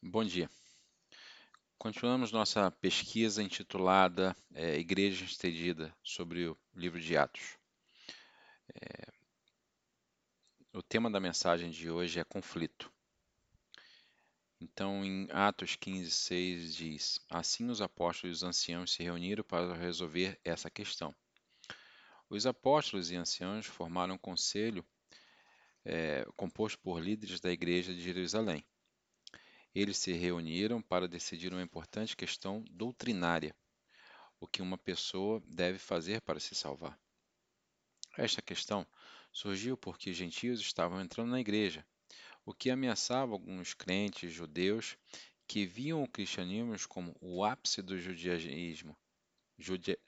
Bom dia. Continuamos nossa pesquisa intitulada é, Igreja Estendida sobre o livro de Atos. É, o tema da mensagem de hoje é conflito. Então, em Atos 15, 6 diz: Assim os apóstolos e os anciãos se reuniram para resolver essa questão. Os apóstolos e anciãos formaram um conselho é, composto por líderes da igreja de Jerusalém eles se reuniram para decidir uma importante questão doutrinária: o que uma pessoa deve fazer para se salvar. Esta questão surgiu porque gentios estavam entrando na igreja, o que ameaçava alguns crentes judeus que viam o cristianismo como o ápice do judaísmo,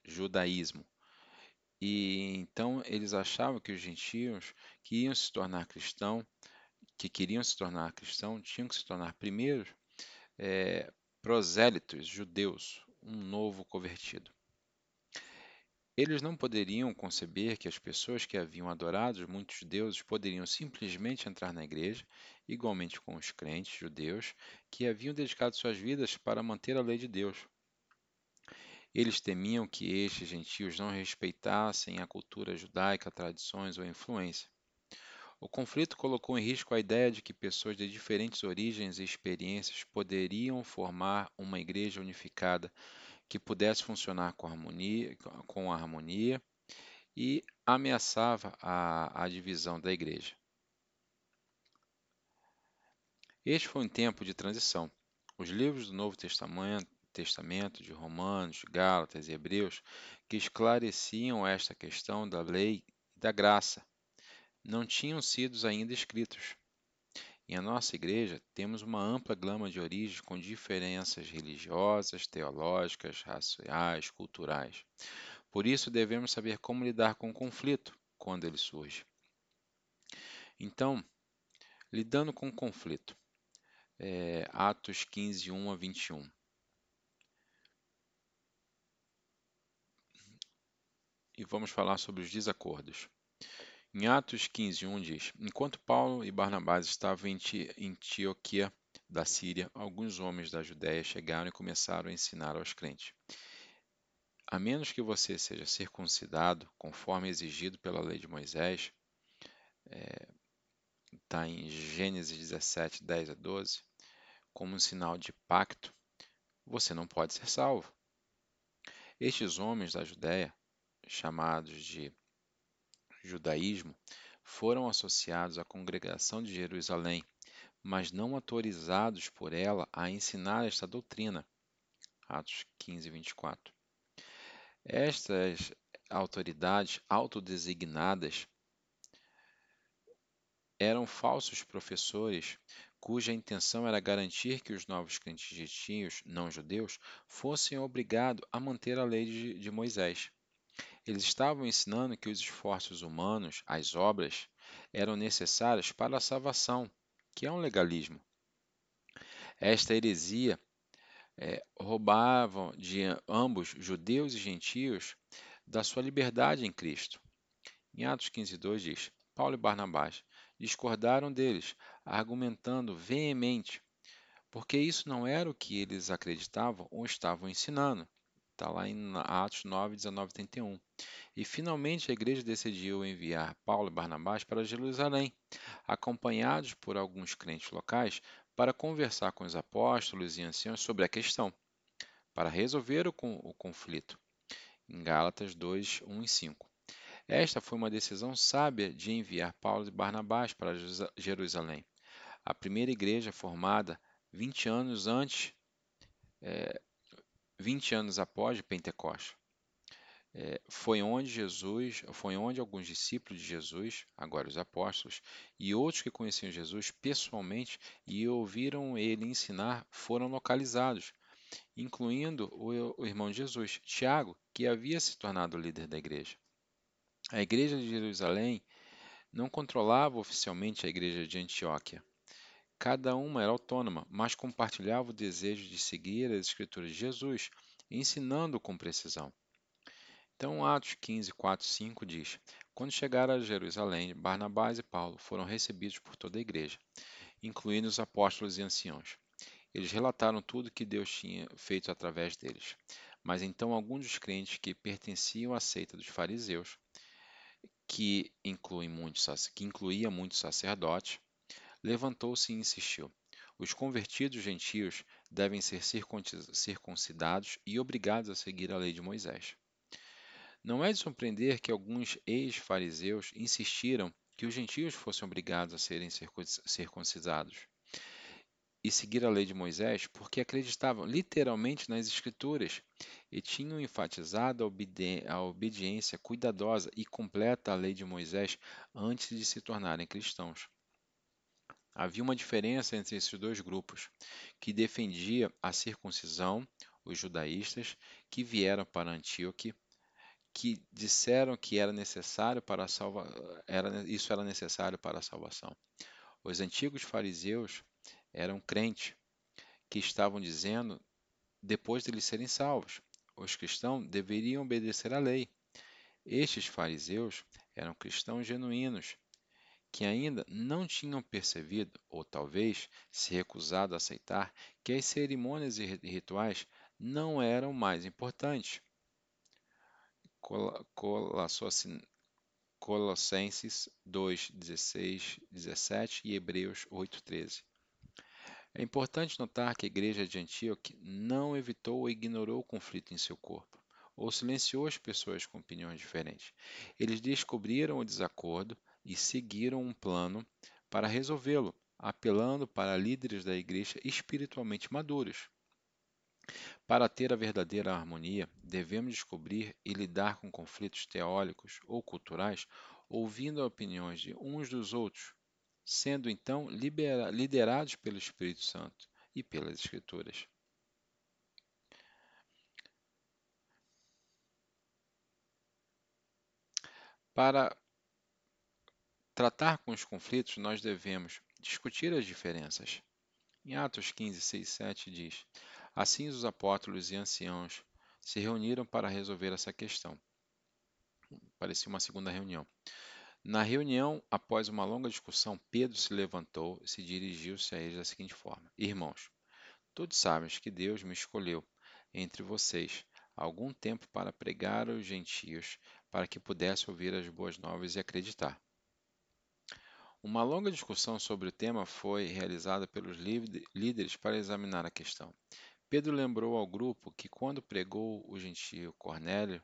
judaísmo. E então eles achavam que os gentios que iam se tornar cristãos que queriam se tornar cristãos tinham que se tornar primeiro é, prosélitos, judeus, um novo convertido. Eles não poderiam conceber que as pessoas que haviam adorado muitos deuses poderiam simplesmente entrar na igreja, igualmente com os crentes judeus que haviam dedicado suas vidas para manter a lei de Deus. Eles temiam que estes gentios não respeitassem a cultura judaica, tradições ou influência. O conflito colocou em risco a ideia de que pessoas de diferentes origens e experiências poderiam formar uma igreja unificada que pudesse funcionar com harmonia, com harmonia e ameaçava a, a divisão da igreja. Este foi um tempo de transição. Os livros do Novo Testamento, Testamento de Romanos, Gálatas e Hebreus, que esclareciam esta questão da lei e da graça, não tinham sido ainda escritos. Em a nossa igreja, temos uma ampla gama de origens com diferenças religiosas, teológicas, raciais, culturais. Por isso, devemos saber como lidar com o conflito quando ele surge. Então, lidando com o conflito, é, Atos 15, 1 a 21. E vamos falar sobre os desacordos. Em Atos 15, 1 diz: Enquanto Paulo e Barnabás estavam em Antioquia da Síria, alguns homens da Judéia chegaram e começaram a ensinar aos crentes: A menos que você seja circuncidado, conforme exigido pela lei de Moisés, está é, em Gênesis 17, 10 a 12, como um sinal de pacto, você não pode ser salvo. Estes homens da Judéia, chamados de judaísmo foram associados à congregação de Jerusalém, mas não autorizados por ela a ensinar esta doutrina. Atos 15, 24. Estas autoridades autodesignadas eram falsos professores cuja intenção era garantir que os novos crentes gentios, não judeus, fossem obrigados a manter a lei de, de Moisés. Eles estavam ensinando que os esforços humanos, as obras, eram necessárias para a salvação, que é um legalismo. Esta heresia é, roubava de ambos, judeus e gentios, da sua liberdade em Cristo. Em Atos 15,2 diz: Paulo e Barnabás discordaram deles, argumentando veemente, porque isso não era o que eles acreditavam ou estavam ensinando. Está lá em Atos 9, 19 31. E finalmente a igreja decidiu enviar Paulo e Barnabás para Jerusalém, acompanhados por alguns crentes locais, para conversar com os apóstolos e anciãos sobre a questão, para resolver o, o conflito. Em Gálatas 2, 1 e 5. Esta foi uma decisão sábia de enviar Paulo e Barnabás para Jerusalém, a primeira igreja formada 20 anos antes é, 20 anos após Pentecostes. É, foi onde Jesus, foi onde alguns discípulos de Jesus, agora os apóstolos, e outros que conheciam Jesus pessoalmente e ouviram ele ensinar, foram localizados, incluindo o, o irmão de Jesus, Tiago, que havia se tornado líder da igreja. A igreja de Jerusalém não controlava oficialmente a igreja de Antioquia. Cada uma era autônoma, mas compartilhava o desejo de seguir as Escrituras de Jesus, ensinando com precisão. Então, Atos 15, 4, 5 diz: Quando chegaram a Jerusalém, Barnabás e Paulo foram recebidos por toda a igreja, incluindo os apóstolos e anciãos. Eles relataram tudo que Deus tinha feito através deles. Mas então alguns dos crentes que pertenciam à seita dos fariseus, que, muitos, que incluía muitos sacerdotes, levantou-se e insistiu: Os convertidos gentios devem ser circuncidados e obrigados a seguir a lei de Moisés. Não é de surpreender que alguns ex-fariseus insistiram que os gentios fossem obrigados a serem circuncidados e seguir a lei de Moisés porque acreditavam literalmente nas Escrituras e tinham enfatizado a, obedi a obediência cuidadosa e completa à lei de Moisés antes de se tornarem cristãos. Havia uma diferença entre esses dois grupos, que defendia a circuncisão, os judaístas, que vieram para Antíoque, que disseram que era necessário para salva... era... isso era necessário para a salvação. Os antigos fariseus eram crentes que estavam dizendo, depois de eles serem salvos, os cristãos deveriam obedecer à lei. Estes fariseus eram cristãos genuínos, que ainda não tinham percebido, ou talvez se recusado a aceitar, que as cerimônias e rituais não eram mais importantes. Colossenses 2, 16, 17 e Hebreus 8, 13. É importante notar que a igreja de Antioque não evitou ou ignorou o conflito em seu corpo, ou silenciou as pessoas com opiniões diferentes. Eles descobriram o desacordo e seguiram um plano para resolvê-lo, apelando para líderes da igreja espiritualmente maduros. Para ter a verdadeira harmonia, devemos descobrir e lidar com conflitos teóricos ou culturais, ouvindo opiniões de uns dos outros, sendo então liderados pelo Espírito Santo e pelas Escrituras. Para tratar com os conflitos, nós devemos discutir as diferenças. Em Atos 15, 6 7 diz: Assim os apóstolos e anciãos se reuniram para resolver essa questão. Parecia uma segunda reunião. Na reunião, após uma longa discussão, Pedro se levantou e se dirigiu-se a eles da seguinte forma: Irmãos, todos sabem que Deus me escolheu entre vocês algum tempo para pregar aos gentios, para que pudesse ouvir as boas novas e acreditar. Uma longa discussão sobre o tema foi realizada pelos líderes para examinar a questão. Pedro lembrou ao grupo que, quando pregou o gentio Cornélio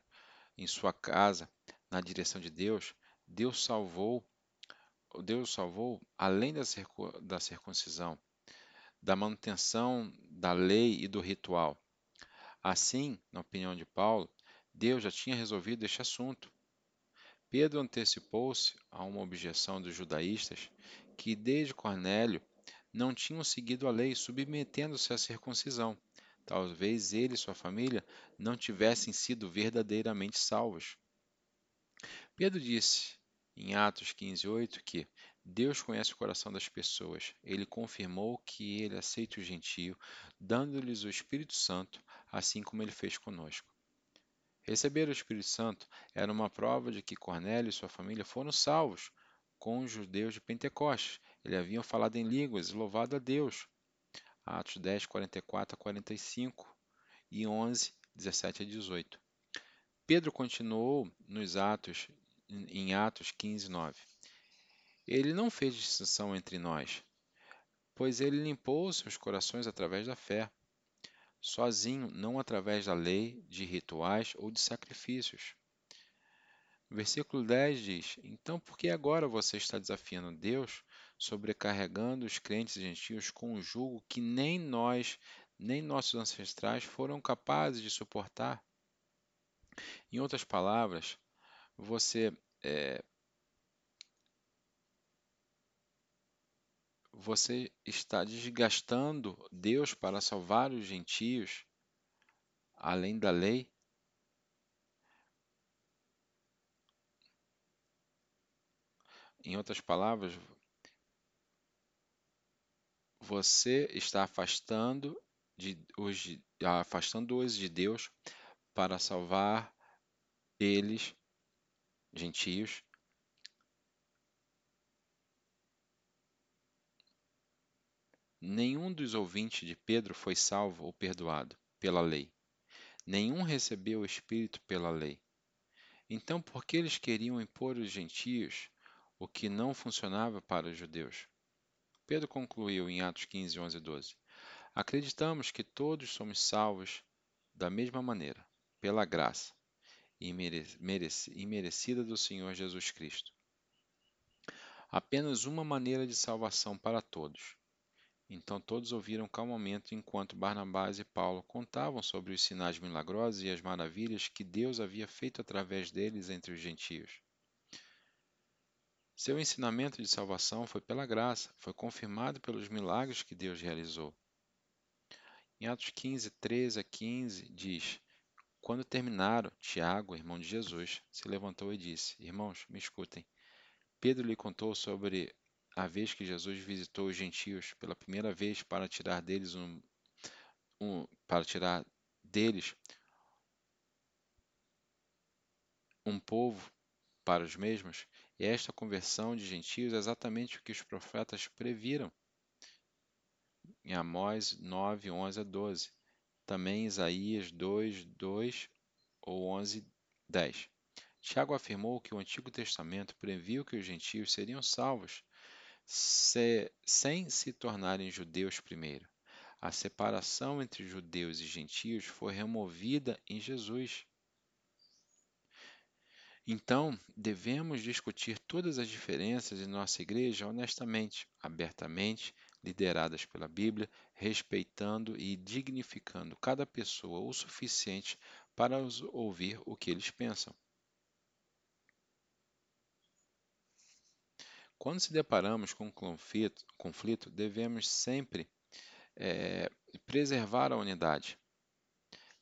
em sua casa, na direção de Deus, Deus salvou, Deus salvou além da, da circuncisão, da manutenção da lei e do ritual. Assim, na opinião de Paulo, Deus já tinha resolvido este assunto. Pedro antecipou-se a uma objeção dos judaístas que, desde Cornélio, não tinham seguido a lei, submetendo-se à circuncisão. Talvez ele e sua família não tivessem sido verdadeiramente salvos. Pedro disse em Atos 15:8 que Deus conhece o coração das pessoas. Ele confirmou que ele aceita o gentio, dando-lhes o Espírito Santo, assim como ele fez conosco. Receber o Espírito Santo era uma prova de que Cornélio e sua família foram salvos com os judeus de Pentecostes. Eles haviam falado em línguas e louvado a Deus. Atos 10, 44 a 45 e 11, 17 a 18. Pedro continuou nos Atos em Atos 15, 9. Ele não fez distinção entre nós, pois ele limpou seus corações através da fé, sozinho, não através da lei, de rituais ou de sacrifícios. versículo 10 diz: Então, por que agora você está desafiando Deus, sobrecarregando os crentes gentios com um jugo que nem nós, nem nossos ancestrais foram capazes de suportar? Em outras palavras, você é, você está desgastando Deus para salvar os gentios além da lei? Em outras palavras, você está afastando de, os, afastando-os de Deus para salvar eles gentios nenhum dos ouvintes de Pedro foi salvo ou perdoado pela lei. Nenhum recebeu o Espírito pela lei. Então, por que eles queriam impor aos gentios o que não funcionava para os judeus? Pedro concluiu em Atos 15, 11 e 12: Acreditamos que todos somos salvos da mesma maneira, pela graça imerecida do Senhor Jesus Cristo. Apenas uma maneira de salvação para todos. Então todos ouviram calmamente enquanto Barnabás e Paulo contavam sobre os sinais milagrosos e as maravilhas que Deus havia feito através deles entre os gentios. Seu ensinamento de salvação foi pela graça, foi confirmado pelos milagres que Deus realizou. Em Atos 15, 13 a 15, diz: Quando terminaram, Tiago, irmão de Jesus, se levantou e disse: Irmãos, me escutem. Pedro lhe contou sobre a vez que Jesus visitou os gentios pela primeira vez para tirar deles um, um para tirar deles um povo para os mesmos e esta conversão de gentios é exatamente o que os profetas previram em Amós 9, 11 a 12. Também Isaías 2, 2 ou 11, 10. Tiago afirmou que o Antigo Testamento previu que os gentios seriam salvos se, sem se tornarem judeus primeiro. A separação entre judeus e gentios foi removida em Jesus. Então, devemos discutir todas as diferenças em nossa igreja honestamente, abertamente, lideradas pela Bíblia, respeitando e dignificando cada pessoa o suficiente para ouvir o que eles pensam. Quando se deparamos com um conflito, conflito devemos sempre é, preservar a unidade.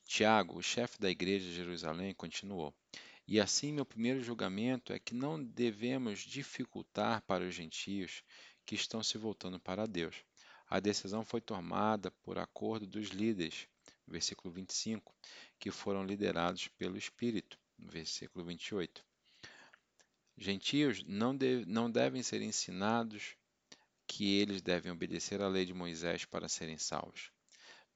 Tiago, o chefe da igreja de Jerusalém, continuou: e assim, meu primeiro julgamento é que não devemos dificultar para os gentios que estão se voltando para Deus. A decisão foi tomada por acordo dos líderes, versículo 25, que foram liderados pelo Espírito, versículo 28. Gentios não, não devem ser ensinados que eles devem obedecer à lei de Moisés para serem salvos,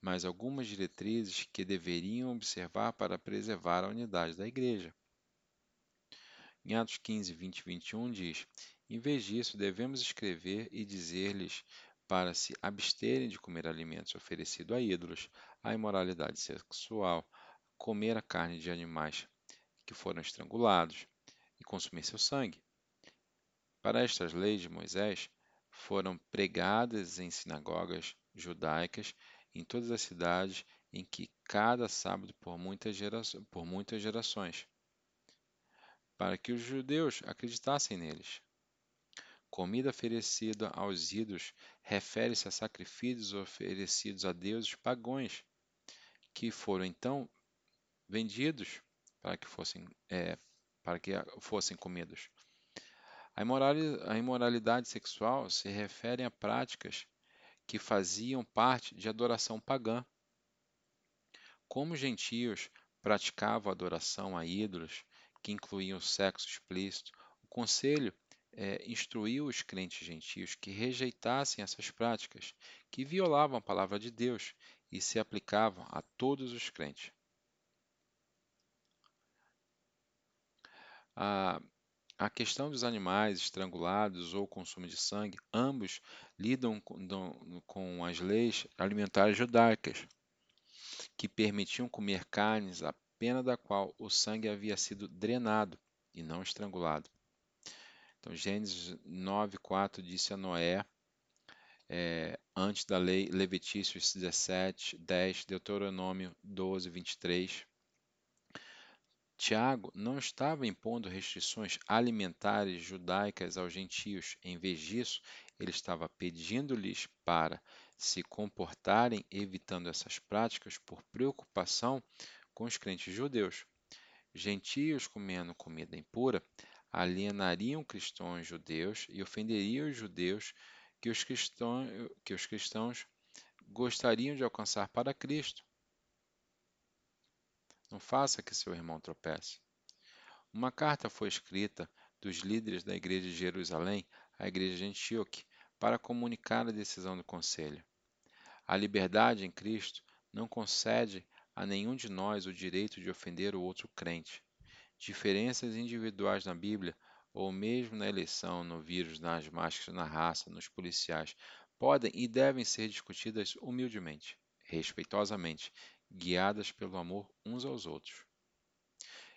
mas algumas diretrizes que deveriam observar para preservar a unidade da igreja. Em Atos 15, 20 e 21 diz: Em vez disso, devemos escrever e dizer-lhes para se absterem de comer alimentos oferecidos a ídolos, a imoralidade sexual, comer a carne de animais que foram estrangulados e consumir seu sangue. Para estas leis de Moisés foram pregadas em sinagogas judaicas em todas as cidades em que cada sábado por muitas, por muitas gerações para que os judeus acreditassem neles. Comida oferecida aos ídolos refere-se a sacrifícios oferecidos a deuses pagãos, que foram então vendidos para que fossem, é, para que fossem comidos. A imoralidade sexual se refere a práticas que faziam parte de adoração pagã. Como os gentios praticavam adoração a ídolos, que incluíam o sexo explícito, o Conselho é, instruiu os crentes gentios que rejeitassem essas práticas, que violavam a palavra de Deus e se aplicavam a todos os crentes. A, a questão dos animais estrangulados ou consumo de sangue, ambos lidam com, com as leis alimentares judaicas, que permitiam comer carnes pena da qual o sangue havia sido drenado e não estrangulado. Então, Gênesis 9,4 disse a Noé, é, antes da lei, Levitícios 17, 10, Deuteronômio 12, 23. Tiago não estava impondo restrições alimentares judaicas aos gentios. Em vez disso, ele estava pedindo-lhes para se comportarem evitando essas práticas por preocupação com os crentes judeus. Gentios comendo comida impura alienariam cristãos judeus e ofenderiam os judeus que os cristãos, que os cristãos gostariam de alcançar para Cristo. Não faça que seu irmão tropece. Uma carta foi escrita dos líderes da igreja de Jerusalém à igreja de Antioque para comunicar a decisão do conselho. A liberdade em Cristo não concede a nenhum de nós o direito de ofender o outro crente. Diferenças individuais na Bíblia, ou mesmo na eleição, no vírus, nas máscaras, na raça, nos policiais, podem e devem ser discutidas humildemente, respeitosamente, guiadas pelo amor uns aos outros.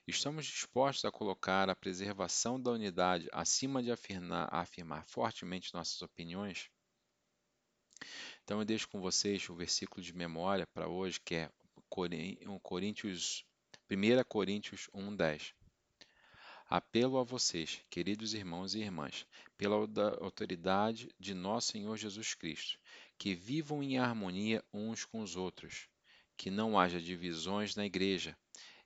Estamos dispostos a colocar a preservação da unidade acima de afirmar, afirmar fortemente nossas opiniões? Então eu deixo com vocês o versículo de memória para hoje, que é Coríntios, 1 Coríntios 1:10. Apelo a vocês, queridos irmãos e irmãs, pela autoridade de nosso Senhor Jesus Cristo, que vivam em harmonia uns com os outros, que não haja divisões na igreja.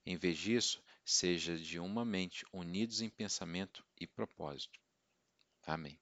Em vez disso, seja de uma mente unidos em pensamento e propósito. Amém.